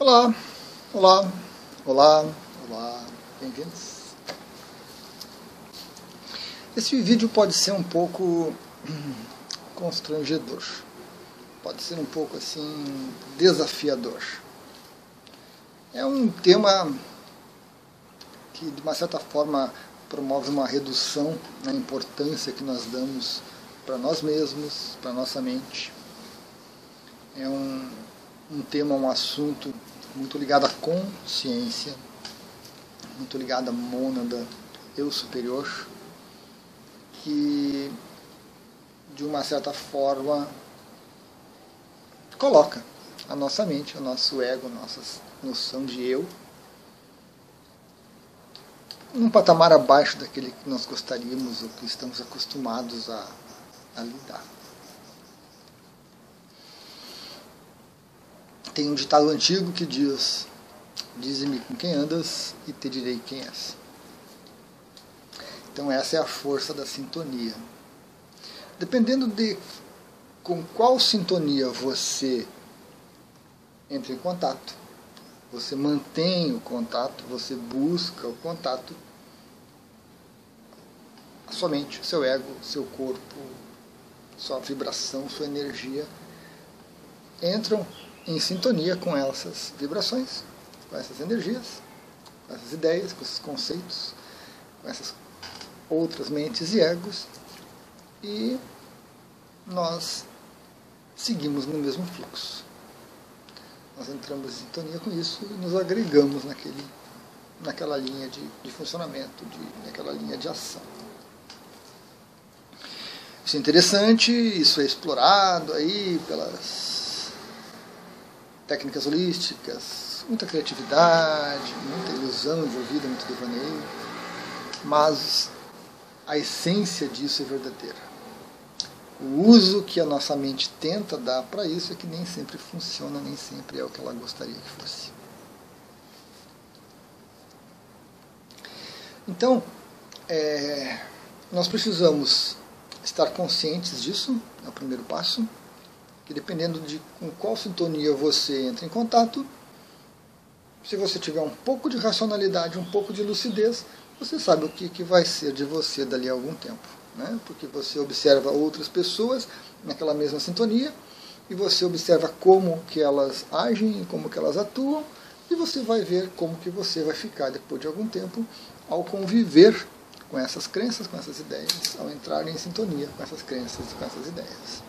Olá, olá, olá, olá, bem-vindos. Esse vídeo pode ser um pouco hum, constrangedor, pode ser um pouco assim desafiador. É um tema que de uma certa forma promove uma redução na importância que nós damos para nós mesmos, para nossa mente. É um, um tema, um assunto muito ligado à consciência, muito ligado à mônada, eu superior, que de uma certa forma coloca a nossa mente, o nosso ego, nossa noção de eu num patamar abaixo daquele que nós gostaríamos ou que estamos acostumados a, a lidar. Tem um ditado antigo que diz: Dize-me com quem andas e te direi quem és. Então, essa é a força da sintonia. Dependendo de com qual sintonia você entra em contato, você mantém o contato, você busca o contato, a sua mente, seu ego, seu corpo, sua vibração, sua energia entram em sintonia com essas vibrações, com essas energias, com essas ideias, com esses conceitos, com essas outras mentes e egos, e nós seguimos no mesmo fluxo. Nós entramos em sintonia com isso e nos agregamos naquele, naquela linha de, de funcionamento, de, naquela linha de ação. Isso é interessante, isso é explorado aí pelas técnicas holísticas, muita criatividade, muita ilusão envolvida, muito devaneio, mas a essência disso é verdadeira. O uso que a nossa mente tenta dar para isso é que nem sempre funciona, nem sempre é o que ela gostaria que fosse. Então, é, nós precisamos estar conscientes disso, é o primeiro passo, que dependendo de com qual sintonia você entra em contato, se você tiver um pouco de racionalidade, um pouco de lucidez, você sabe o que, que vai ser de você dali a algum tempo. Né? Porque você observa outras pessoas naquela mesma sintonia, e você observa como que elas agem, como que elas atuam, e você vai ver como que você vai ficar depois de algum tempo ao conviver com essas crenças, com essas ideias, ao entrar em sintonia com essas crenças, com essas ideias.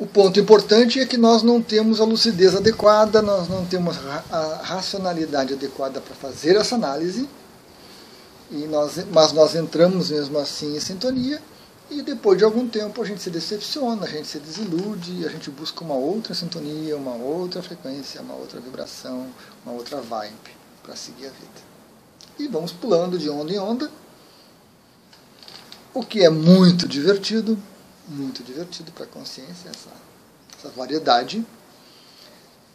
O ponto importante é que nós não temos a lucidez adequada, nós não temos a racionalidade adequada para fazer essa análise, e nós, mas nós entramos mesmo assim em sintonia, e depois de algum tempo a gente se decepciona, a gente se desilude, a gente busca uma outra sintonia, uma outra frequência, uma outra vibração, uma outra vibe para seguir a vida. E vamos pulando de onda em onda, o que é muito divertido, muito divertido para a consciência, essa, essa variedade.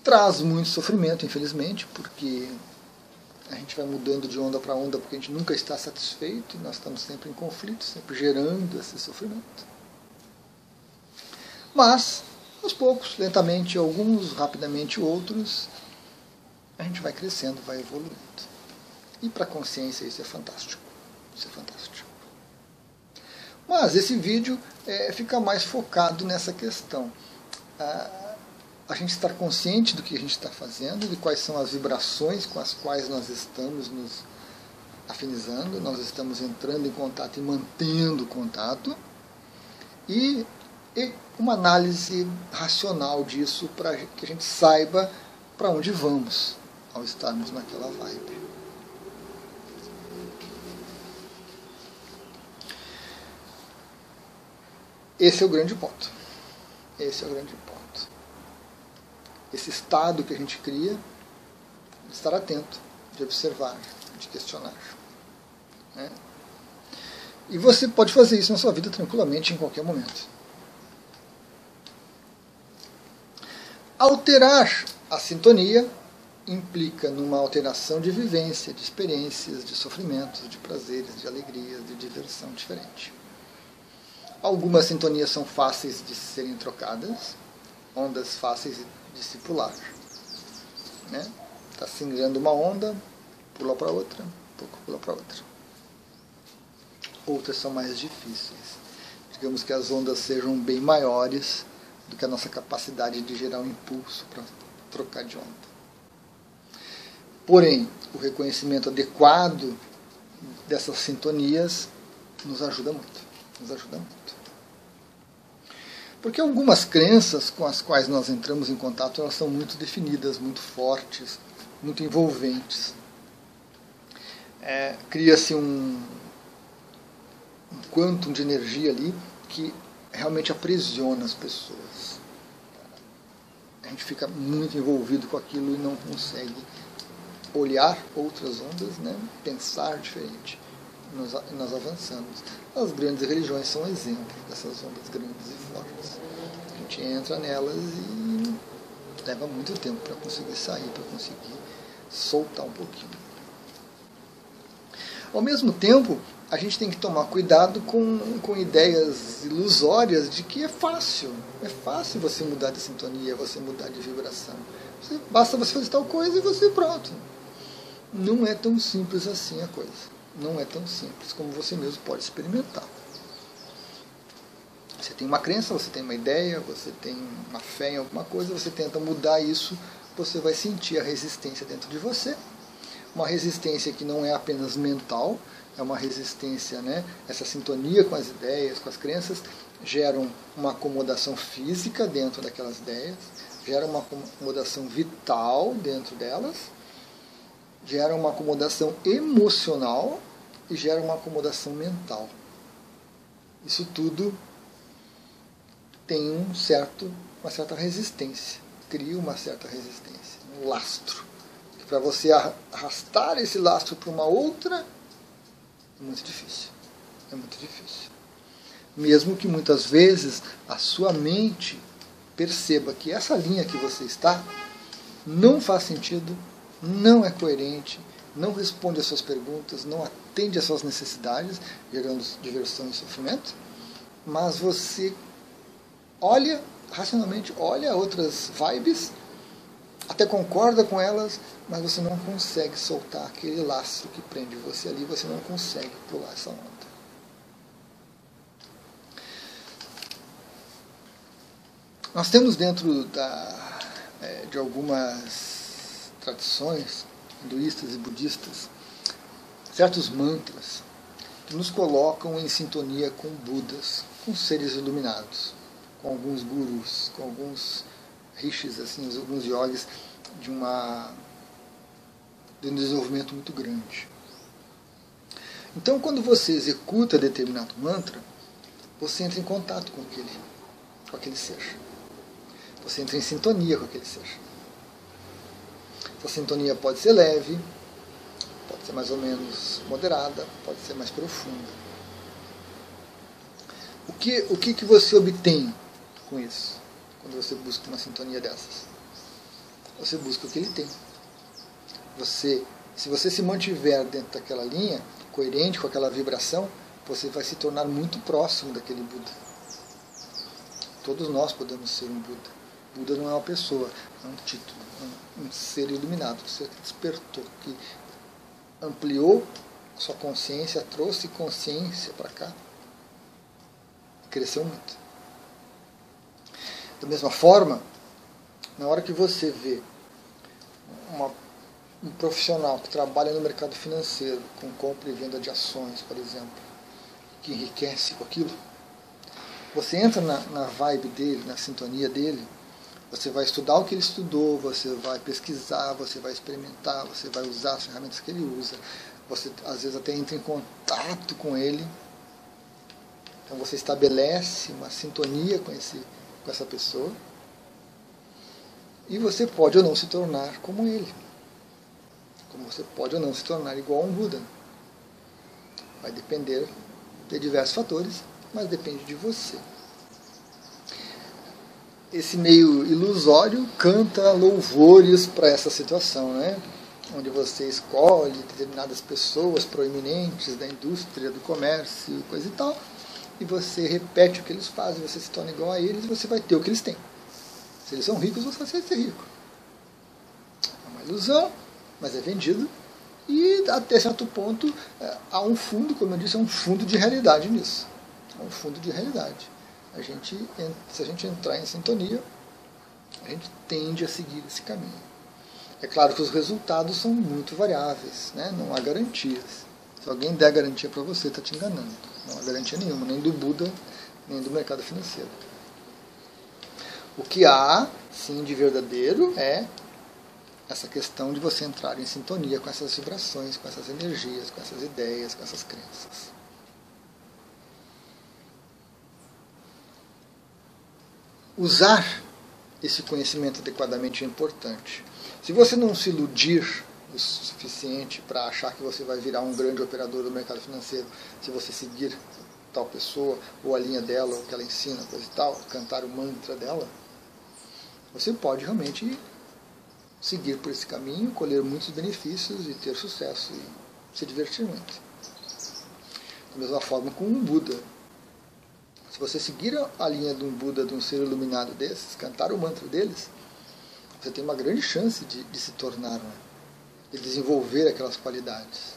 Traz muito sofrimento, infelizmente, porque a gente vai mudando de onda para onda porque a gente nunca está satisfeito, nós estamos sempre em conflito, sempre gerando esse sofrimento. Mas, aos poucos, lentamente alguns, rapidamente outros, a gente vai crescendo, vai evoluindo. E para a consciência isso é fantástico. Isso é fantástico. Mas esse vídeo é, fica mais focado nessa questão. A, a gente estar consciente do que a gente está fazendo, de quais são as vibrações com as quais nós estamos nos afinizando, nós estamos entrando em contato e mantendo contato, e, e uma análise racional disso para que a gente saiba para onde vamos ao estarmos naquela vibe. Esse é o grande ponto. Esse é o grande ponto. Esse estado que a gente cria, estar atento, de observar, de questionar. Né? E você pode fazer isso na sua vida tranquilamente em qualquer momento. Alterar a sintonia implica numa alteração de vivência, de experiências, de sofrimentos, de prazeres, de alegrias, de diversão diferente. Algumas sintonias são fáceis de serem trocadas, ondas fáceis de discipular. Né? Está singrando uma onda, pula para outra, pouco pula para outra. Outras são mais difíceis. Digamos que as ondas sejam bem maiores do que a nossa capacidade de gerar um impulso para trocar de onda. Porém, o reconhecimento adequado dessas sintonias nos ajuda muito. Nos ajuda muito. Porque algumas crenças com as quais nós entramos em contato, elas são muito definidas, muito fortes, muito envolventes. É, Cria-se um, um quantum de energia ali que realmente aprisiona as pessoas. A gente fica muito envolvido com aquilo e não consegue olhar outras ondas, né? pensar diferente. Nós, nós avançamos. As grandes religiões são exemplos dessas ondas grandes e fortes. A gente entra nelas e leva muito tempo para conseguir sair, para conseguir soltar um pouquinho. Ao mesmo tempo, a gente tem que tomar cuidado com, com ideias ilusórias de que é fácil. É fácil você mudar de sintonia, você mudar de vibração. Você, basta você fazer tal coisa e você pronto. Não é tão simples assim a coisa. Não é tão simples como você mesmo pode experimentar. Você tem uma crença, você tem uma ideia, você tem uma fé em alguma coisa, você tenta mudar isso, você vai sentir a resistência dentro de você. Uma resistência que não é apenas mental, é uma resistência, né? essa sintonia com as ideias, com as crenças, geram uma acomodação física dentro daquelas ideias, gera uma acomodação vital dentro delas, gera uma acomodação emocional e gera uma acomodação mental. Isso tudo tem um certo, uma certa resistência, cria uma certa resistência, um lastro. Para você arrastar esse lastro para uma outra, é muito difícil. É muito difícil. Mesmo que muitas vezes a sua mente perceba que essa linha que você está não faz sentido, não é coerente, não responde às suas perguntas, não atende às suas necessidades, gerando diversão e sofrimento, mas você olha, racionalmente, olha outras vibes, até concorda com elas, mas você não consegue soltar aquele laço que prende você ali, você não consegue pular essa onda. Nós temos dentro da, é, de algumas tradições hinduístas e budistas certos mantras que nos colocam em sintonia com Budas, com seres iluminados, com alguns gurus, com alguns rishis, assim, alguns yogis de uma de um desenvolvimento muito grande. Então, quando você executa determinado mantra, você entra em contato com aquele, com aquele ser. Você entra em sintonia com aquele ser. Essa sintonia pode ser leve, pode ser mais ou menos moderada, pode ser mais profunda. O que, o que, que você obtém com isso, quando você busca uma sintonia dessas? Você busca o que ele tem. Você, se você se mantiver dentro daquela linha, coerente com aquela vibração, você vai se tornar muito próximo daquele Buda. Todos nós podemos ser um Buda. Buda não é uma pessoa, é um título um ser iluminado, um ser que despertou, que ampliou sua consciência, trouxe consciência para cá. Cresceu muito. Da mesma forma, na hora que você vê uma, um profissional que trabalha no mercado financeiro, com compra e venda de ações, por exemplo, que enriquece com aquilo, você entra na, na vibe dele, na sintonia dele, você vai estudar o que ele estudou, você vai pesquisar, você vai experimentar, você vai usar as ferramentas que ele usa. Você às vezes até entra em contato com ele. Então você estabelece uma sintonia com, esse, com essa pessoa. E você pode ou não se tornar como ele. Como você pode ou não se tornar igual a um Buda. Vai depender de diversos fatores, mas depende de você esse meio ilusório canta louvores para essa situação, né? onde você escolhe determinadas pessoas proeminentes da indústria, do comércio, coisa e tal, e você repete o que eles fazem, você se torna igual a eles e você vai ter o que eles têm. Se eles são ricos, você aceita ser rico. É uma ilusão, mas é vendido. E até certo ponto é, há um fundo, como eu disse, é um fundo de realidade nisso. É um fundo de realidade. A gente, se a gente entrar em sintonia, a gente tende a seguir esse caminho. É claro que os resultados são muito variáveis, né? não há garantias. Se alguém der garantia para você, está te enganando. Não há garantia nenhuma, nem do Buda, nem do mercado financeiro. O que há, sim, de verdadeiro é essa questão de você entrar em sintonia com essas vibrações, com essas energias, com essas ideias, com essas crenças. Usar esse conhecimento adequadamente é importante. Se você não se iludir o suficiente para achar que você vai virar um grande operador do mercado financeiro, se você seguir tal pessoa, ou a linha dela, ou o que ela ensina, coisa e tal, cantar o mantra dela, você pode realmente seguir por esse caminho, colher muitos benefícios e ter sucesso e se divertir muito. Da mesma forma com um Buda. Se você seguir a linha de um Buda, de um ser iluminado desses, cantar o mantra deles, você tem uma grande chance de, de se tornar, né? de desenvolver aquelas qualidades.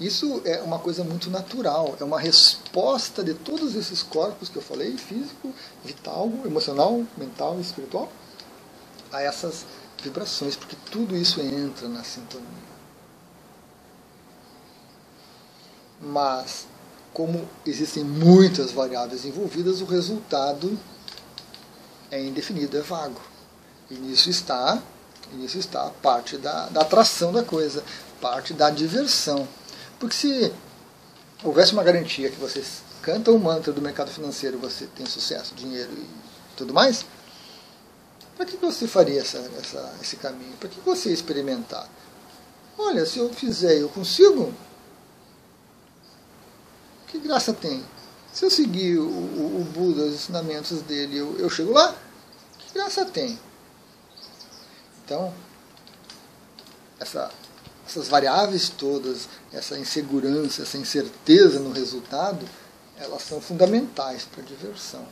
Isso é uma coisa muito natural, é uma resposta de todos esses corpos que eu falei, físico, vital, emocional, mental e espiritual, a essas vibrações, porque tudo isso entra na sintonia. Mas como existem muitas variáveis envolvidas, o resultado é indefinido, é vago. E nisso está, e nisso está parte da, da atração da coisa, parte da diversão. Porque se houvesse uma garantia que você canta o mantra do mercado financeiro, você tem sucesso, dinheiro e tudo mais, para que você faria essa, essa, esse caminho? Para que você experimentar? Olha, se eu fizer eu consigo, que graça tem? Se eu seguir o, o, o Buda, os ensinamentos dele, eu, eu chego lá? Que graça tem? Então, essa, essas variáveis todas, essa insegurança, essa incerteza no resultado, elas são fundamentais para a diversão.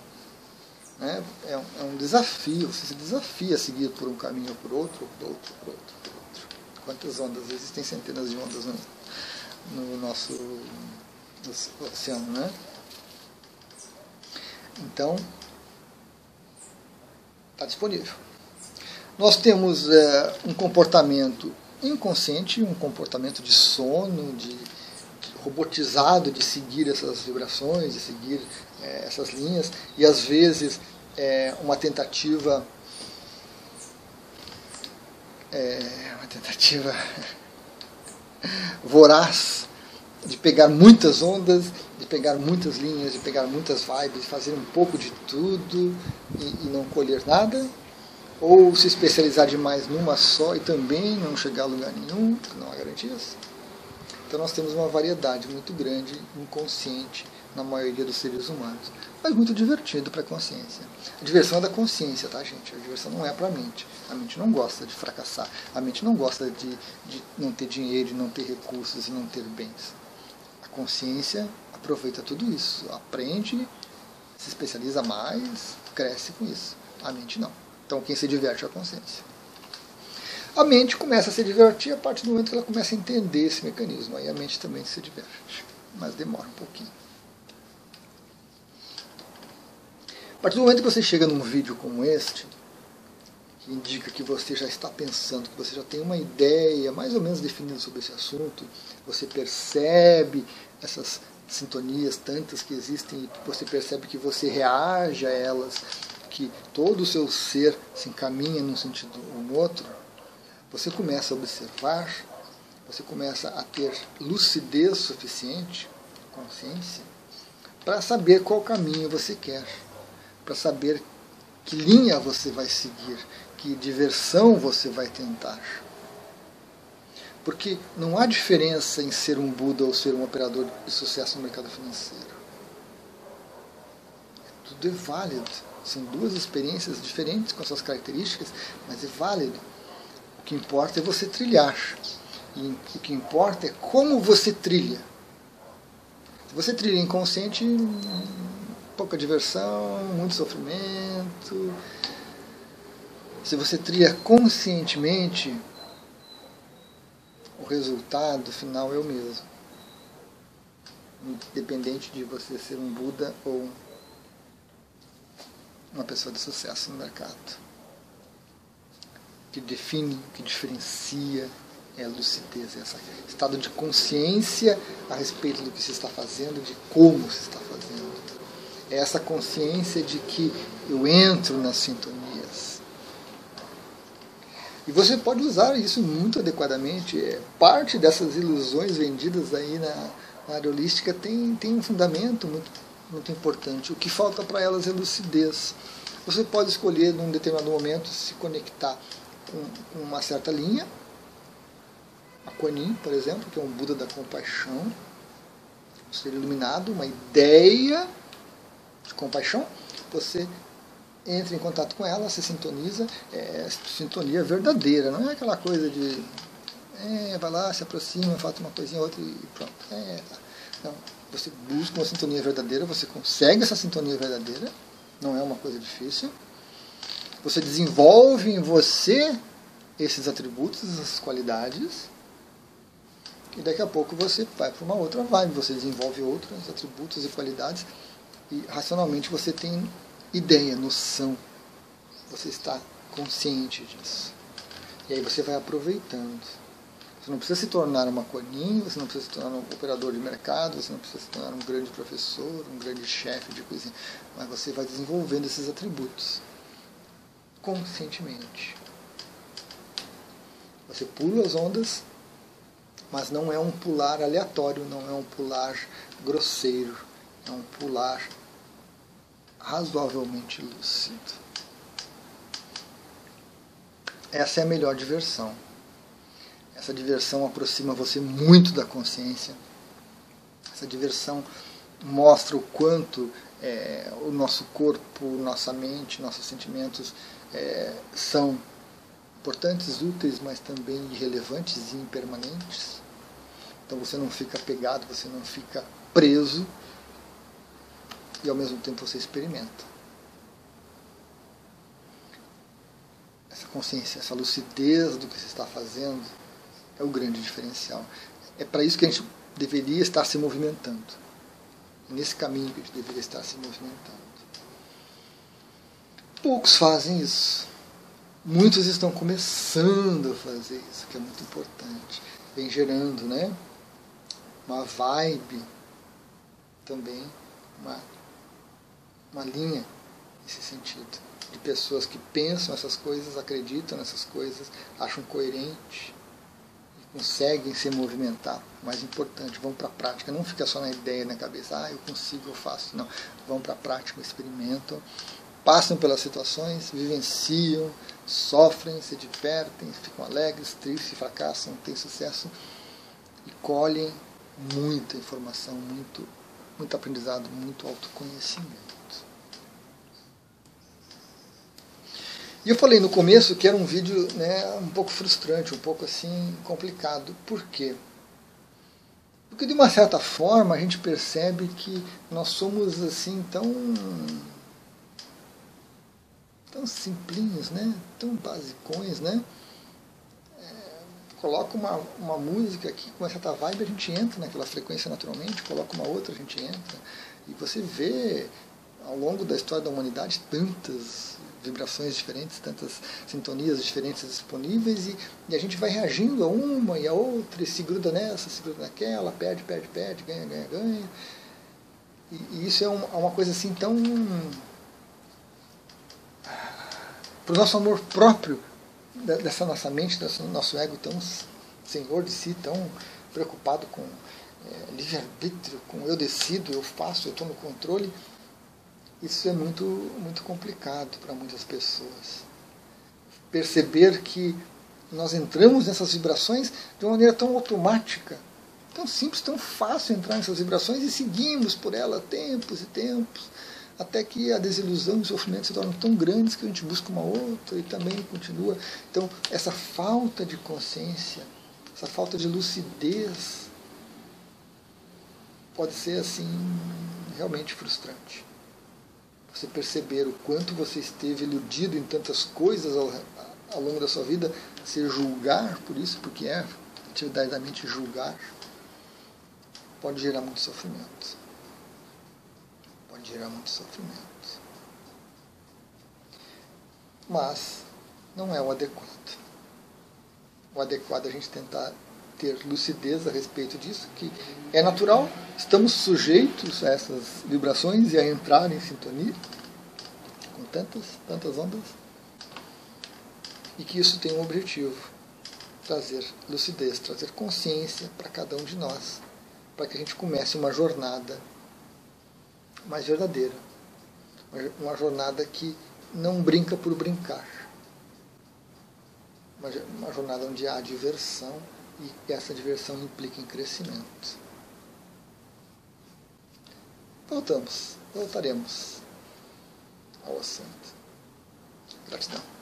Né? É, um, é um desafio, você se desafia a seguir por um caminho ou por outro, ou por outro, por outro, por outro. Quantas ondas? Existem centenas de ondas no, no nosso do oceano, né? Então, está disponível. Nós temos é, um comportamento inconsciente, um comportamento de sono, de, de robotizado, de seguir essas vibrações, de seguir é, essas linhas, e às vezes é, uma tentativa é, uma tentativa voraz de pegar muitas ondas, de pegar muitas linhas, de pegar muitas vibes, fazer um pouco de tudo e, e não colher nada, ou se especializar demais numa só e também não chegar a lugar nenhum, não há garantias. Então nós temos uma variedade muito grande, inconsciente, na maioria dos seres humanos. Mas muito divertido para a consciência. A diversão é da consciência, tá, gente? A diversão não é para a mente. A mente não gosta de fracassar. A mente não gosta de, de não ter dinheiro, de não ter recursos e não ter bens consciência aproveita tudo isso, aprende, se especializa mais, cresce com isso. A mente não. Então quem se diverte é a consciência. A mente começa a se divertir a partir do momento que ela começa a entender esse mecanismo. Aí a mente também se diverte, mas demora um pouquinho. A partir do momento que você chega num vídeo como este, que indica que você já está pensando, que você já tem uma ideia mais ou menos definida sobre esse assunto, você percebe essas sintonias tantas que existem e você percebe que você reage a elas, que todo o seu ser se encaminha num sentido ou no outro, você começa a observar, você começa a ter lucidez suficiente, consciência, para saber qual caminho você quer, para saber que linha você vai seguir, que diversão você vai tentar. Porque não há diferença em ser um Buda ou ser um operador de sucesso no mercado financeiro. Tudo é válido. São duas experiências diferentes com suas características, mas é válido. O que importa é você trilhar. E o que importa é como você trilha. Se você trilha inconsciente, pouca diversão, muito sofrimento. Se você tria conscientemente, o resultado final é o mesmo. Independente de você ser um Buda ou uma pessoa de sucesso no mercado. O que define, o que diferencia é a lucidez, é esse estado de consciência a respeito do que se está fazendo, de como se está fazendo. É essa consciência de que eu entro nas sintonias. E você pode usar isso muito adequadamente. É, parte dessas ilusões vendidas aí na, na área holística tem, tem um fundamento muito, muito importante. O que falta para elas é lucidez. Você pode escolher, num determinado momento, se conectar com uma certa linha, a Kuan por exemplo, que é um Buda da compaixão, ser iluminado, uma ideia de compaixão, você entra em contato com ela, se sintoniza, é sintonia verdadeira, não é aquela coisa de é, vai lá, se aproxima, faz uma coisinha outra e pronto. É, tá. Não, você busca uma sintonia verdadeira, você consegue essa sintonia verdadeira, não é uma coisa difícil. Você desenvolve em você esses atributos, essas qualidades, e daqui a pouco você vai para uma outra vibe, você desenvolve outros atributos e qualidades e racionalmente você tem ideia, noção, você está consciente disso. E aí você vai aproveitando. Você não precisa se tornar uma coninha, você não precisa se tornar um operador de mercado, você não precisa se tornar um grande professor, um grande chefe de cozinha, mas você vai desenvolvendo esses atributos conscientemente. Você pula as ondas mas não é um pular aleatório, não é um pular grosseiro, é um pular razoavelmente lúcido. Essa é a melhor diversão. Essa diversão aproxima você muito da consciência. Essa diversão mostra o quanto é, o nosso corpo, nossa mente, nossos sentimentos é, são importantes, úteis, mas também irrelevantes e impermanentes. Então você não fica pegado, você não fica preso e ao mesmo tempo você experimenta. Essa consciência, essa lucidez do que você está fazendo é o grande diferencial. É para isso que a gente deveria estar se movimentando. É nesse caminho que a gente deveria estar se movimentando. Poucos fazem isso. Muitos estão começando a fazer isso, que é muito importante. Vem gerando, né? uma vibe também, uma, uma linha nesse sentido. De pessoas que pensam essas coisas, acreditam nessas coisas, acham coerente e conseguem se movimentar. O mais importante, vão para a prática. Não fica só na ideia na cabeça, ah, eu consigo, eu faço. Não, vão para a prática, experimentam, passam pelas situações, vivenciam, sofrem, se divertem, ficam alegres, tristes, fracassam, têm sucesso e colhem muita informação, muito, muito aprendizado, muito autoconhecimento. E eu falei no começo que era um vídeo né, um pouco frustrante, um pouco assim complicado. Por quê? Porque de uma certa forma a gente percebe que nós somos assim tão tão simplinhos, né? Tão basicões, né? Coloca uma, uma música aqui com essa vibe, a gente entra naquela frequência naturalmente, coloca uma outra, a gente entra. E você vê ao longo da história da humanidade tantas vibrações diferentes, tantas sintonias diferentes disponíveis e, e, a gente vai reagindo a uma e a outra e se gruda nessa, se gruda naquela, perde, perde, perde, ganha, ganha, ganha. E, e isso é uma, é uma coisa assim tão. para o nosso amor próprio dessa nossa mente, desse nosso ego tão senhor de si, tão preocupado com é, livre-arbítrio, com eu decido, eu faço, eu estou no controle, isso é muito, muito complicado para muitas pessoas. Perceber que nós entramos nessas vibrações de uma maneira tão automática, tão simples, tão fácil entrar nessas vibrações e seguimos por ela tempos e tempos até que a desilusão e o sofrimento se tornam tão grandes que a gente busca uma outra e também continua. Então, essa falta de consciência, essa falta de lucidez, pode ser assim realmente frustrante. você perceber o quanto você esteve iludido em tantas coisas ao, ao longo da sua vida, se julgar por isso, porque é atividade da mente julgar, pode gerar muito sofrimento. Pode gerar muito sofrimento. Mas não é o adequado. O adequado é a gente tentar ter lucidez a respeito disso, que é natural, estamos sujeitos a essas vibrações e a entrar em sintonia com tantas, tantas ondas, e que isso tem um objetivo, trazer lucidez, trazer consciência para cada um de nós, para que a gente comece uma jornada mais verdadeira, uma jornada que não brinca por brincar, uma jornada onde há diversão e essa diversão implica em crescimento. Voltamos, voltaremos ao assunto. Gratidão.